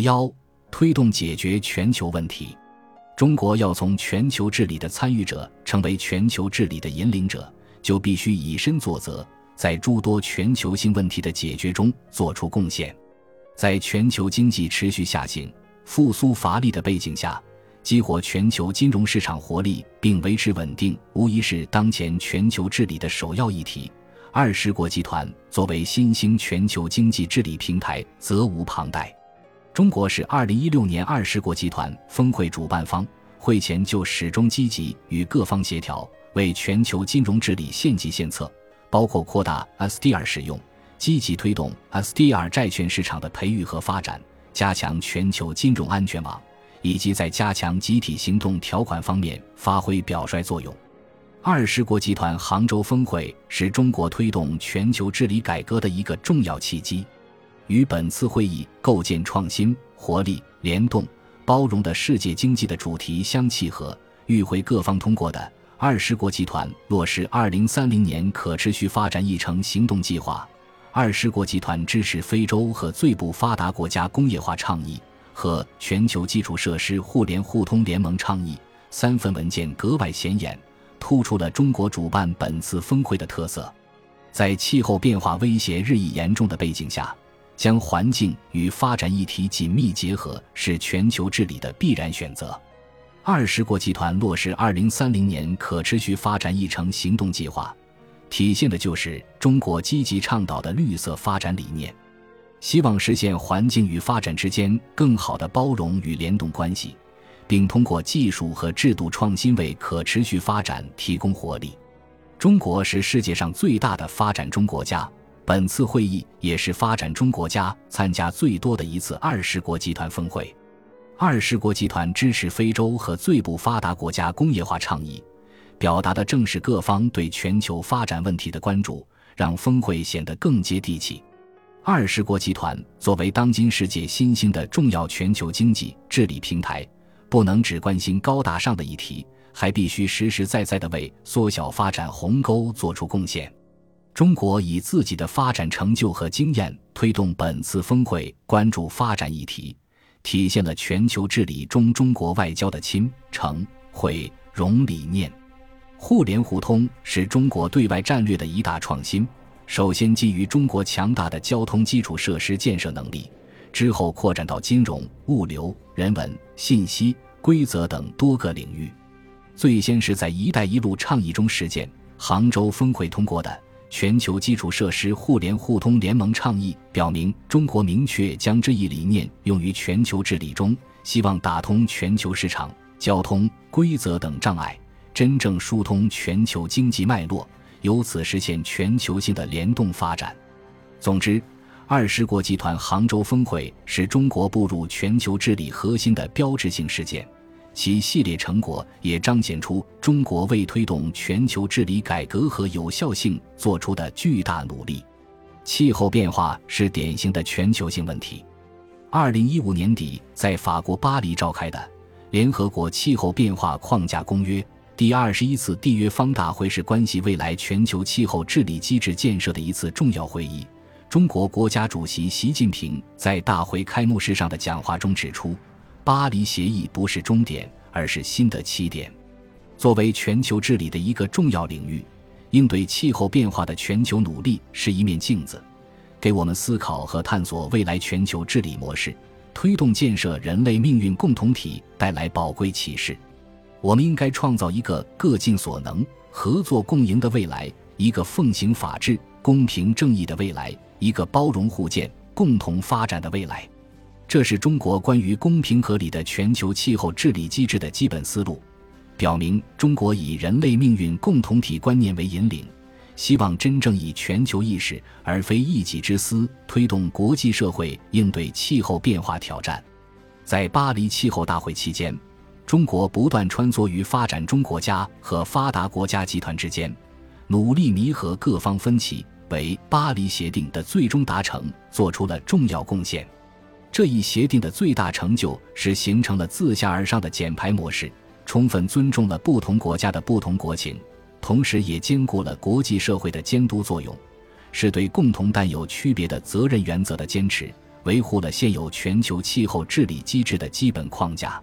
幺，推动解决全球问题。中国要从全球治理的参与者成为全球治理的引领者，就必须以身作则，在诸多全球性问题的解决中做出贡献。在全球经济持续下行、复苏乏力的背景下，激活全球金融市场活力并维持稳定，无疑是当前全球治理的首要议题。二十国集团作为新兴全球经济治理平台，责无旁贷。中国是二零一六年二十国集团峰会主办方，会前就始终积极与各方协调，为全球金融治理献计献策，包括扩大 SDR 使用，积极推动 SDR 债券市场的培育和发展，加强全球金融安全网。以及在加强集体行动条款方面发挥表率作用。二十国集团杭州峰会是中国推动全球治理改革的一个重要契机。与本次会议构建创新、活力、联动、包容的世界经济的主题相契合，与会各方通过的二十国集团落实二零三零年可持续发展议程行动计划，二十国集团支持非洲和最不发达国家工业化倡议。和全球基础设施互联互通联盟倡议三份文件格外显眼，突出了中国主办本次峰会的特色。在气候变化威胁日益严重的背景下，将环境与发展议题紧密结合是全球治理的必然选择。二十国集团落实二零三零年可持续发展议程行动计划，体现的就是中国积极倡导的绿色发展理念。希望实现环境与发展之间更好的包容与联动关系，并通过技术和制度创新为可持续发展提供活力。中国是世界上最大的发展中国家，本次会议也是发展中国家参加最多的一次二十国集团峰会。二十国集团支持非洲和最不发达国家工业化倡议，表达的正是各方对全球发展问题的关注，让峰会显得更接地气。二十国集团作为当今世界新兴的重要全球经济治理平台，不能只关心高大上的议题，还必须实实在在地为缩小发展鸿沟做出贡献。中国以自己的发展成就和经验推动本次峰会关注发展议题，体现了全球治理中中国外交的亲、诚、惠、容理念。互联互通是中国对外战略的一大创新。首先，基于中国强大的交通基础设施建设能力，之后扩展到金融、物流、人文、信息、规则等多个领域。最先是在“一带一路”倡议中实践。杭州峰会通过的全球基础设施互联互通联盟倡议，表明中国明确将这一理念用于全球治理中，希望打通全球市场、交通、规则等障碍，真正疏通全球经济脉络。由此实现全球性的联动发展。总之，二十国集团杭州峰会是中国步入全球治理核心的标志性事件，其系列成果也彰显出中国为推动全球治理改革和有效性做出的巨大努力。气候变化是典型的全球性问题。二零一五年底在法国巴黎召开的联合国气候变化框架公约。第二十一次缔约方大会是关系未来全球气候治理机制建设的一次重要会议。中国国家主席习近平在大会开幕式上的讲话中指出，巴黎协议不是终点，而是新的起点。作为全球治理的一个重要领域，应对气候变化的全球努力是一面镜子，给我们思考和探索未来全球治理模式，推动建设人类命运共同体带来宝贵启示。我们应该创造一个各尽所能、合作共赢的未来，一个奉行法治、公平正义的未来，一个包容互鉴、共同发展的未来。这是中国关于公平合理的全球气候治理机制的基本思路，表明中国以人类命运共同体观念为引领，希望真正以全球意识而非一己之私，推动国际社会应对气候变化挑战。在巴黎气候大会期间。中国不断穿梭于发展中国家和发达国家集团之间，努力弥合各方分歧，为巴黎协定的最终达成做出了重要贡献。这一协定的最大成就是形成了自下而上的减排模式，充分尊重了不同国家的不同国情，同时也兼顾了国际社会的监督作用，是对共同但有区别的责任原则的坚持，维护了现有全球气候治理机制的基本框架。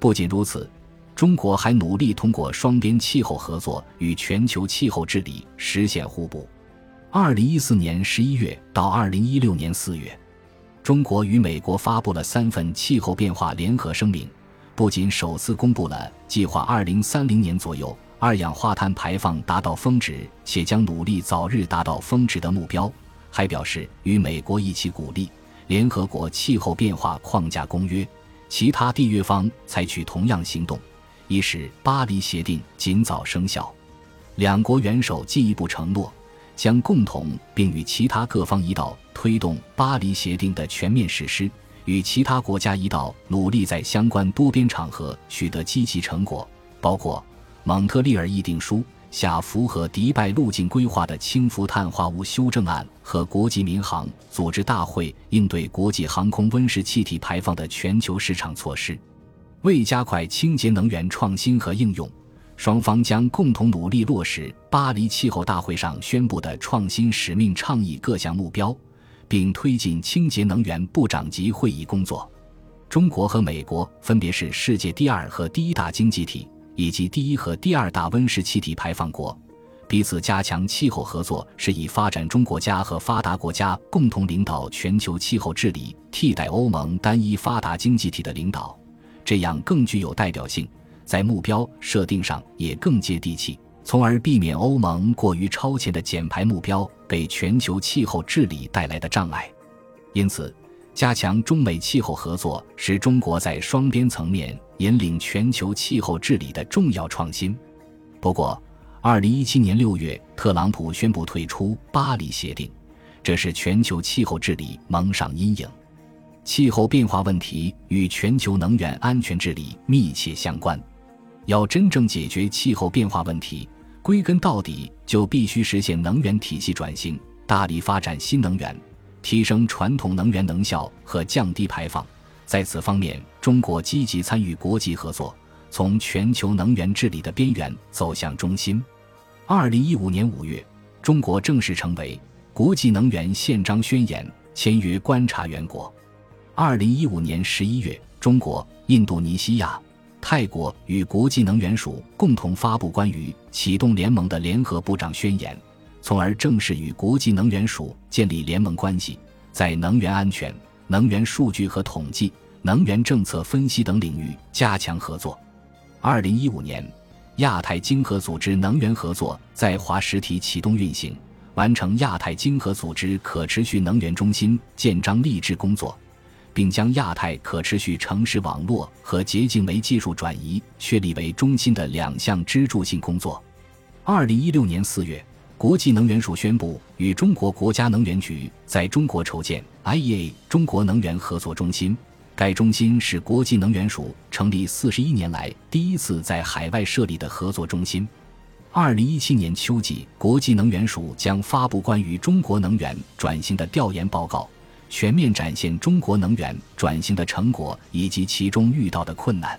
不仅如此，中国还努力通过双边气候合作与全球气候治理实现互补。二零一四年十一月到二零一六年四月，中国与美国发布了三份气候变化联合声明，不仅首次公布了计划二零三零年左右二氧化碳排放达到峰值，且将努力早日达到峰值的目标，还表示与美国一起鼓励联合国气候变化框架公约其他缔约方采取同样行动，以使巴黎协定尽早生效。两国元首进一步承诺。将共同并与其他各方一道推动巴黎协定的全面实施，与其他国家一道努力在相关多边场合取得积极成果，包括蒙特利尔议定书下符合迪拜路径规划的氢氟碳化物修正案和国际民航组织大会应对国际航空温室气体排放的全球市场措施，为加快清洁能源创新和应用。双方将共同努力落实巴黎气候大会上宣布的创新使命倡议各项目标，并推进清洁能源部长级会议工作。中国和美国分别是世界第二和第一大经济体，以及第一和第二大温室气体排放国，彼此加强气候合作，是以发展中国家和发达国家共同领导全球气候治理，替代欧盟单一发达经济体的领导，这样更具有代表性。在目标设定上也更接地气，从而避免欧盟过于超前的减排目标给全球气候治理带来的障碍。因此，加强中美气候合作是中国在双边层面引领全球气候治理的重要创新。不过，二零一七年六月，特朗普宣布退出巴黎协定，这是全球气候治理蒙上阴影。气候变化问题与全球能源安全治理密切相关。要真正解决气候变化问题，归根到底就必须实现能源体系转型，大力发展新能源，提升传统能源能效和降低排放。在此方面，中国积极参与国际合作，从全球能源治理的边缘走向中心。二零一五年五月，中国正式成为国际能源宪章宣言签约观察员国。二零一五年十一月，中国、印度尼西亚。泰国与国际能源署共同发布关于启动联盟的联合部长宣言，从而正式与国际能源署建立联盟关系，在能源安全、能源数据和统计、能源政策分析等领域加强合作。二零一五年，亚太经合组织能源合作在华实体启动运行，完成亚太经合组织可持续能源中心建章立制工作。并将亚太可持续城市网络和洁净煤技术转移确立为中心的两项支柱性工作。二零一六年四月，国际能源署宣布与中国国家能源局在中国筹建 IEA 中国能源合作中心。该中心是国际能源署成立四十一年来第一次在海外设立的合作中心。二零一七年秋季，国际能源署将发布关于中国能源转型的调研报告。全面展现中国能源转型的成果以及其中遇到的困难。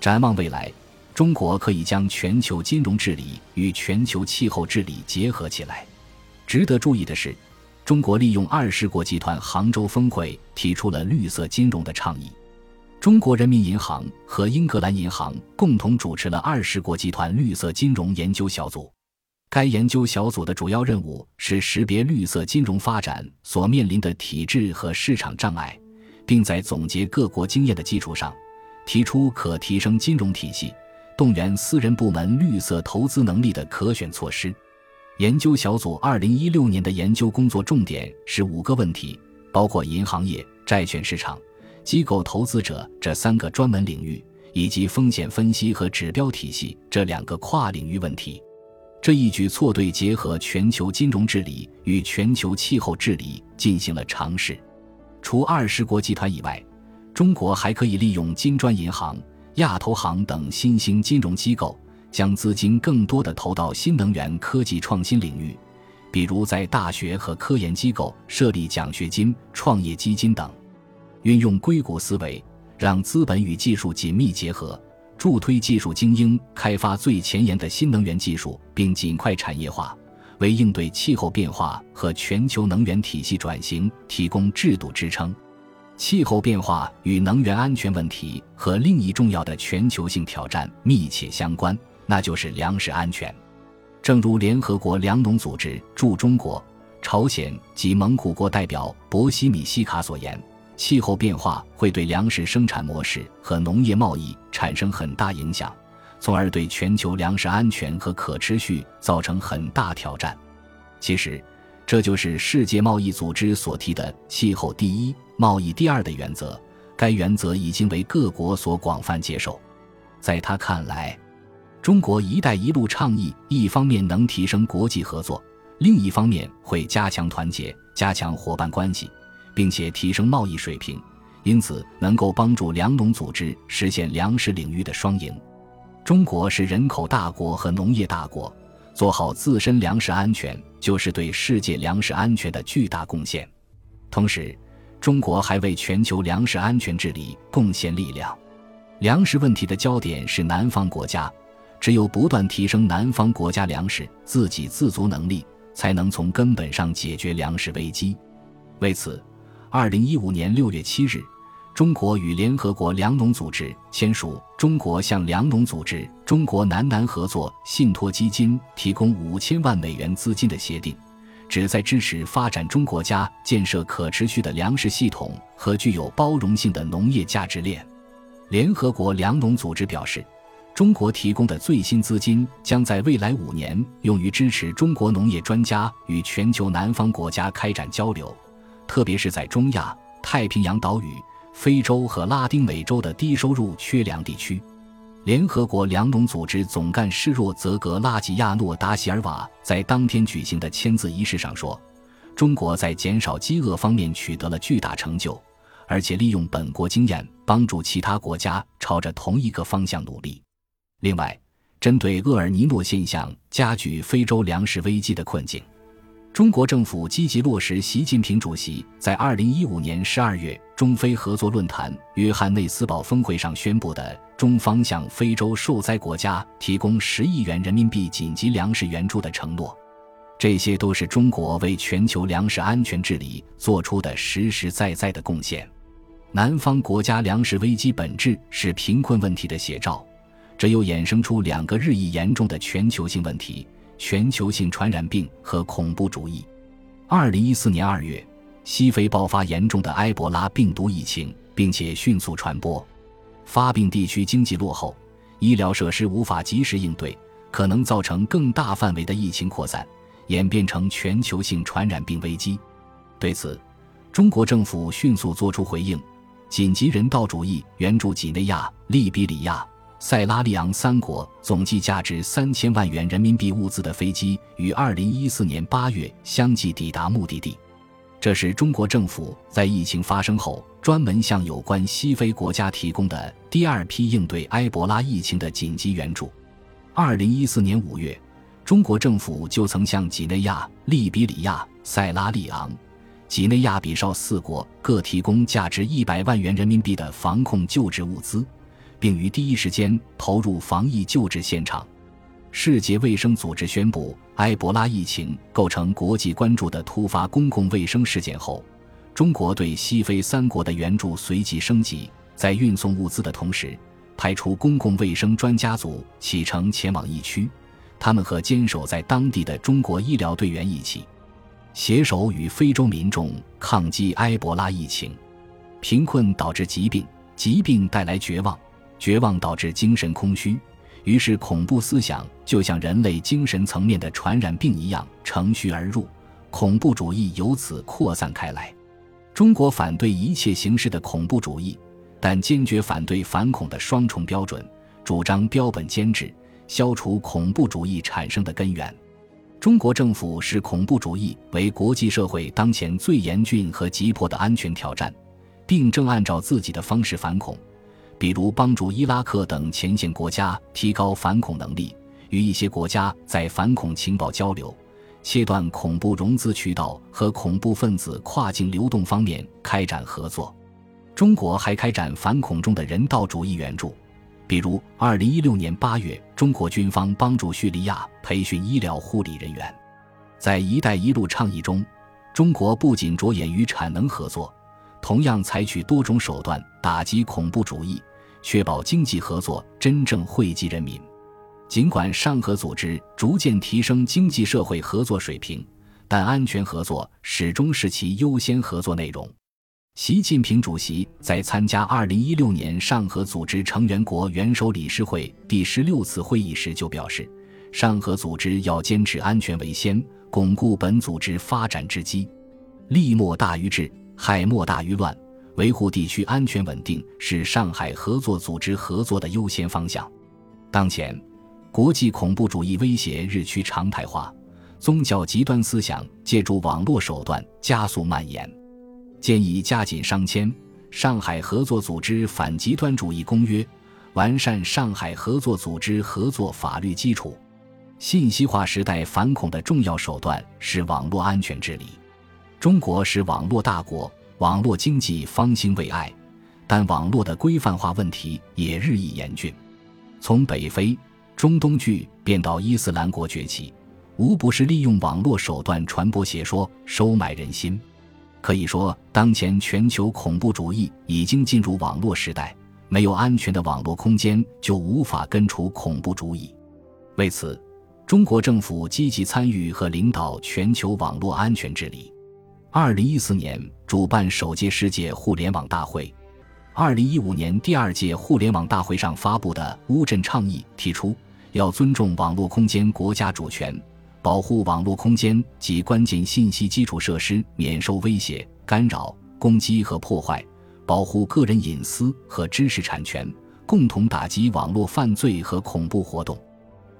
展望未来，中国可以将全球金融治理与全球气候治理结合起来。值得注意的是，中国利用二十国集团杭州峰会提出了绿色金融的倡议。中国人民银行和英格兰银行共同主持了二十国集团绿色金融研究小组。该研究小组的主要任务是识别绿色金融发展所面临的体制和市场障碍，并在总结各国经验的基础上，提出可提升金融体系、动员私人部门绿色投资能力的可选措施。研究小组二零一六年的研究工作重点是五个问题，包括银行业、债券市场、机构投资者这三个专门领域，以及风险分析和指标体系这两个跨领域问题。这一举措对结合全球金融治理与全球气候治理进行了尝试。除二十国集团以外，中国还可以利用金砖银行、亚投行等新兴金融机构，将资金更多的投到新能源科技创新领域，比如在大学和科研机构设立奖学金、创业基金等，运用硅谷思维，让资本与技术紧密结合。助推技术精英开发最前沿的新能源技术，并尽快产业化，为应对气候变化和全球能源体系转型提供制度支撑。气候变化与能源安全问题和另一重要的全球性挑战密切相关，那就是粮食安全。正如联合国粮农组织驻中国、朝鲜及蒙古国代表博西米西卡所言，气候变化会对粮食生产模式和农业贸易产生很大影响，从而对全球粮食安全和可持续造成很大挑战。其实，这就是世界贸易组织所提的“气候第一”。贸易第二的原则，该原则已经为各国所广泛接受。在他看来，中国“一带一路”倡议一方面能提升国际合作，另一方面会加强团结、加强伙伴关系，并且提升贸易水平，因此能够帮助粮农组织实现粮食领域的双赢。中国是人口大国和农业大国，做好自身粮食安全就是对世界粮食安全的巨大贡献。同时，中国还为全球粮食安全治理贡献力量。粮食问题的焦点是南方国家，只有不断提升南方国家粮食自给自足能力，才能从根本上解决粮食危机。为此，二零一五年六月七日，中国与联合国粮农组织签署《中国向粮农组织中国南南合作信托基金提供五千万美元资金的协定》。旨在支持发展中国家建设可持续的粮食系统和具有包容性的农业价值链。联合国粮农组织表示，中国提供的最新资金将在未来五年用于支持中国农业专家与全球南方国家开展交流，特别是在中亚、太平洋岛屿、非洲和拉丁美洲的低收入缺粮地区。联合国粮农组织总干事若泽格拉吉亚诺达席尔瓦在当天举行的签字仪式上说：“中国在减少饥饿方面取得了巨大成就，而且利用本国经验帮助其他国家朝着同一个方向努力。”另外，针对厄尔尼诺现象加剧非洲粮食危机的困境。中国政府积极落实习近平主席在二零一五年十二月中非合作论坛约翰内斯堡峰会上宣布的中方向非洲受灾国家提供十亿元人民币紧急粮食援助的承诺，这些都是中国为全球粮食安全治理做出的实实在在的贡献。南方国家粮食危机本质是贫困问题的写照，这又衍生出两个日益严重的全球性问题。全球性传染病和恐怖主义。二零一四年二月，西非爆发严重的埃博拉病毒疫情，并且迅速传播。发病地区经济落后，医疗设施无法及时应对，可能造成更大范围的疫情扩散，演变成全球性传染病危机。对此，中国政府迅速作出回应，紧急人道主义援助几内亚、利比里亚。塞拉利昂三国总计价值三千万元人民币物资的飞机于二零一四年八月相继抵达目的地。这是中国政府在疫情发生后专门向有关西非国家提供的第二批应对埃博拉疫情的紧急援助。二零一四年五月，中国政府就曾向几内亚、利比里亚、塞拉利昂、几内亚比绍四国各提供价值一百万元人民币的防控救治物资。并于第一时间投入防疫救治现场。世界卫生组织宣布埃博拉疫情构成国际关注的突发公共卫生事件后，中国对西非三国的援助随即升级，在运送物资的同时，派出公共卫生专家组启程前往疫区。他们和坚守在当地的中国医疗队员一起，携手与非洲民众抗击埃博拉疫情。贫困导致疾病，疾病带来绝望。绝望导致精神空虚，于是恐怖思想就像人类精神层面的传染病一样乘虚而入，恐怖主义由此扩散开来。中国反对一切形式的恐怖主义，但坚决反对反恐的双重标准，主张标本兼治，消除恐怖主义产生的根源。中国政府视恐怖主义为国际社会当前最严峻和急迫的安全挑战，并正按照自己的方式反恐。比如帮助伊拉克等前线国家提高反恐能力，与一些国家在反恐情报交流、切断恐怖融资渠道和恐怖分子跨境流动方面开展合作。中国还开展反恐中的人道主义援助，比如2016年8月，中国军方帮助叙利亚培训医疗护理人员。在“一带一路”倡议中，中国不仅着眼于产能合作。同样采取多种手段打击恐怖主义，确保经济合作真正惠及人民。尽管上合组织逐渐提升经济社会合作水平，但安全合作始终是其优先合作内容。习近平主席在参加2016年上合组织成员国元首理事会第十六次会议时就表示，上合组织要坚持安全为先，巩固本组织发展之基。利莫大于治，害莫大于乱，维护地区安全稳定是上海合作组织合作的优先方向。当前，国际恐怖主义威胁日趋常态化，宗教极端思想借助网络手段加速蔓延。建议加紧商签《上海合作组织反极端主义公约》，完善上海合作组织合作法律基础。信息化时代反恐的重要手段是网络安全治理。中国是网络大国，网络经济方兴未艾，但网络的规范化问题也日益严峻。从北非、中东剧变到伊斯兰国崛起，无不是利用网络手段传播邪说、收买人心。可以说，当前全球恐怖主义已经进入网络时代，没有安全的网络空间，就无法根除恐怖主义。为此，中国政府积极参与和领导全球网络安全治理。二零一四年主办首届世界互联网大会，二零一五年第二届互联网大会上发布的乌镇倡议提出，要尊重网络空间国家主权。保护网络空间及关键信息基础设施免受威胁、干扰、攻击和破坏，保护个人隐私和知识产权，共同打击网络犯罪和恐怖活动。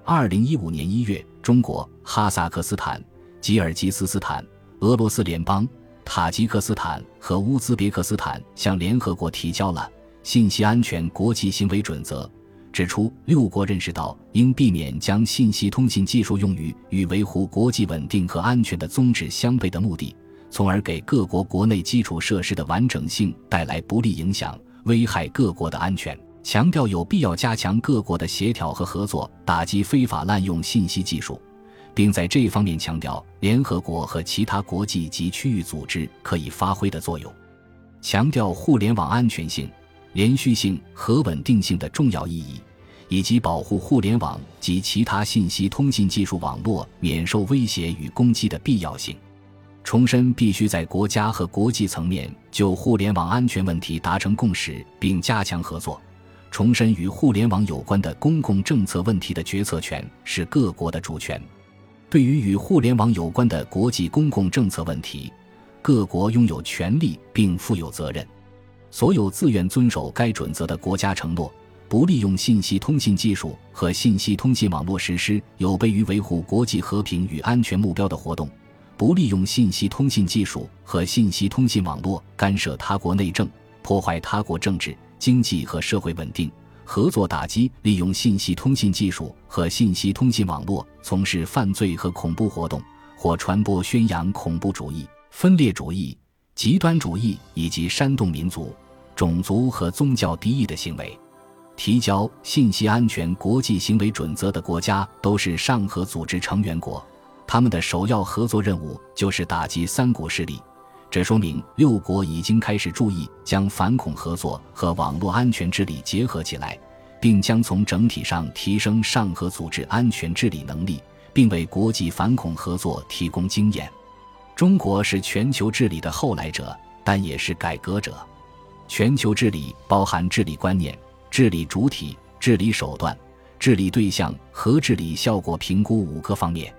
二零一五年一月，中国、哈萨克斯坦、吉尔吉斯斯坦、俄罗斯联邦、塔吉克斯坦和乌兹别克斯坦向联合国提交了《信息安全国际行为准则》。指出，六国认识到应避免将信息通信技术用于与维护国际稳定和安全的宗旨相悖的目的，从而给各国国内基础设施的完整性带来不利影响，危害各国的安全。强调有必要加强各国的协调和合作，打击非法滥用信息技术，并在这方面强调联合国和其他国际及区域组织可以发挥的作用，强调互联网安全性、连续性和稳定性的重要意义。以及保护互联网及其他信息通信技术网络免受威胁与攻击的必要性，重申必须在国家和国际层面就互联网安全问题达成共识并加强合作，重申与互联网有关的公共政策问题的决策权是各国的主权。对于与互联网有关的国际公共政策问题，各国拥有权利并负有责任。所有自愿遵守该准则的国家承诺。不利用信息通信技术和信息通信网络实施有悖于维护国际和平与安全目标的活动；不利用信息通信技术和信息通信网络干涉他国内政、破坏他国政治、经济和社会稳定；合作打击利用信息通信技术和信息通信网络从事犯罪和恐怖活动，或传播宣扬恐怖主义、分裂主义、极端主义以及煽动民族、种族和宗教敌意的行为。提交信息安全国际行为准则的国家都是上合组织成员国，他们的首要合作任务就是打击三股势力。这说明六国已经开始注意将反恐合作和网络安全治理结合起来，并将从整体上提升上合组织安全治理能力，并为国际反恐合作提供经验。中国是全球治理的后来者，但也是改革者。全球治理包含治理观念。治理主体、治理手段、治理对象和治理效果评估五个方面。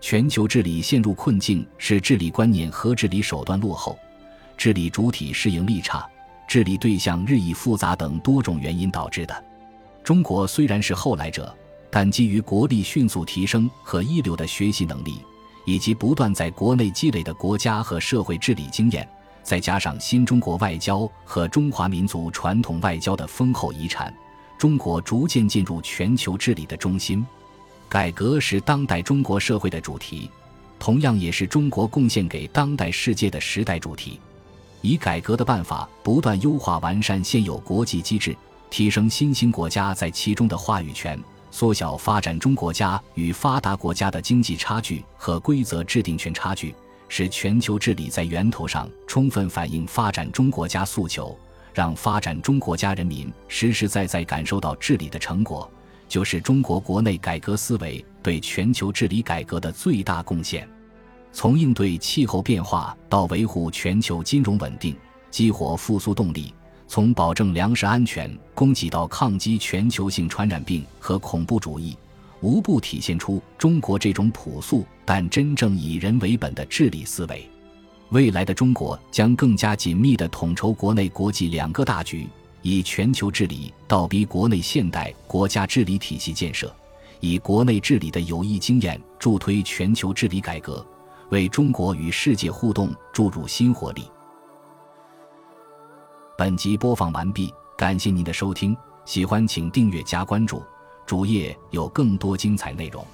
全球治理陷入困境，是治理观念和治理手段落后，治理主体适应力差，治理对象日益复杂等多种原因导致的。中国虽然是后来者，但基于国力迅速提升和一流的学习能力，以及不断在国内积累的国家和社会治理经验。再加上新中国外交和中华民族传统外交的丰厚遗产，中国逐渐进入全球治理的中心。改革是当代中国社会的主题，同样也是中国贡献给当代世界的时代主题。以改革的办法，不断优化完善现有国际机制，提升新兴国家在其中的话语权，缩小发展中国家与发达国家的经济差距和规则制定权差距。使全球治理在源头上充分反映发展中国家诉求，让发展中国家人民实实在在感受到治理的成果，就是中国国内改革思维对全球治理改革的最大贡献。从应对气候变化到维护全球金融稳定、激活复苏动力，从保证粮食安全、供给到抗击全球性传染病和恐怖主义。无不体现出中国这种朴素但真正以人为本的治理思维。未来的中国将更加紧密地统筹国内国际两个大局，以全球治理倒逼国内现代国家治理体系建设，以国内治理的有益经验助推全球治理改革，为中国与世界互动注入新活力。本集播放完毕，感谢您的收听，喜欢请订阅加关注。主页有更多精彩内容。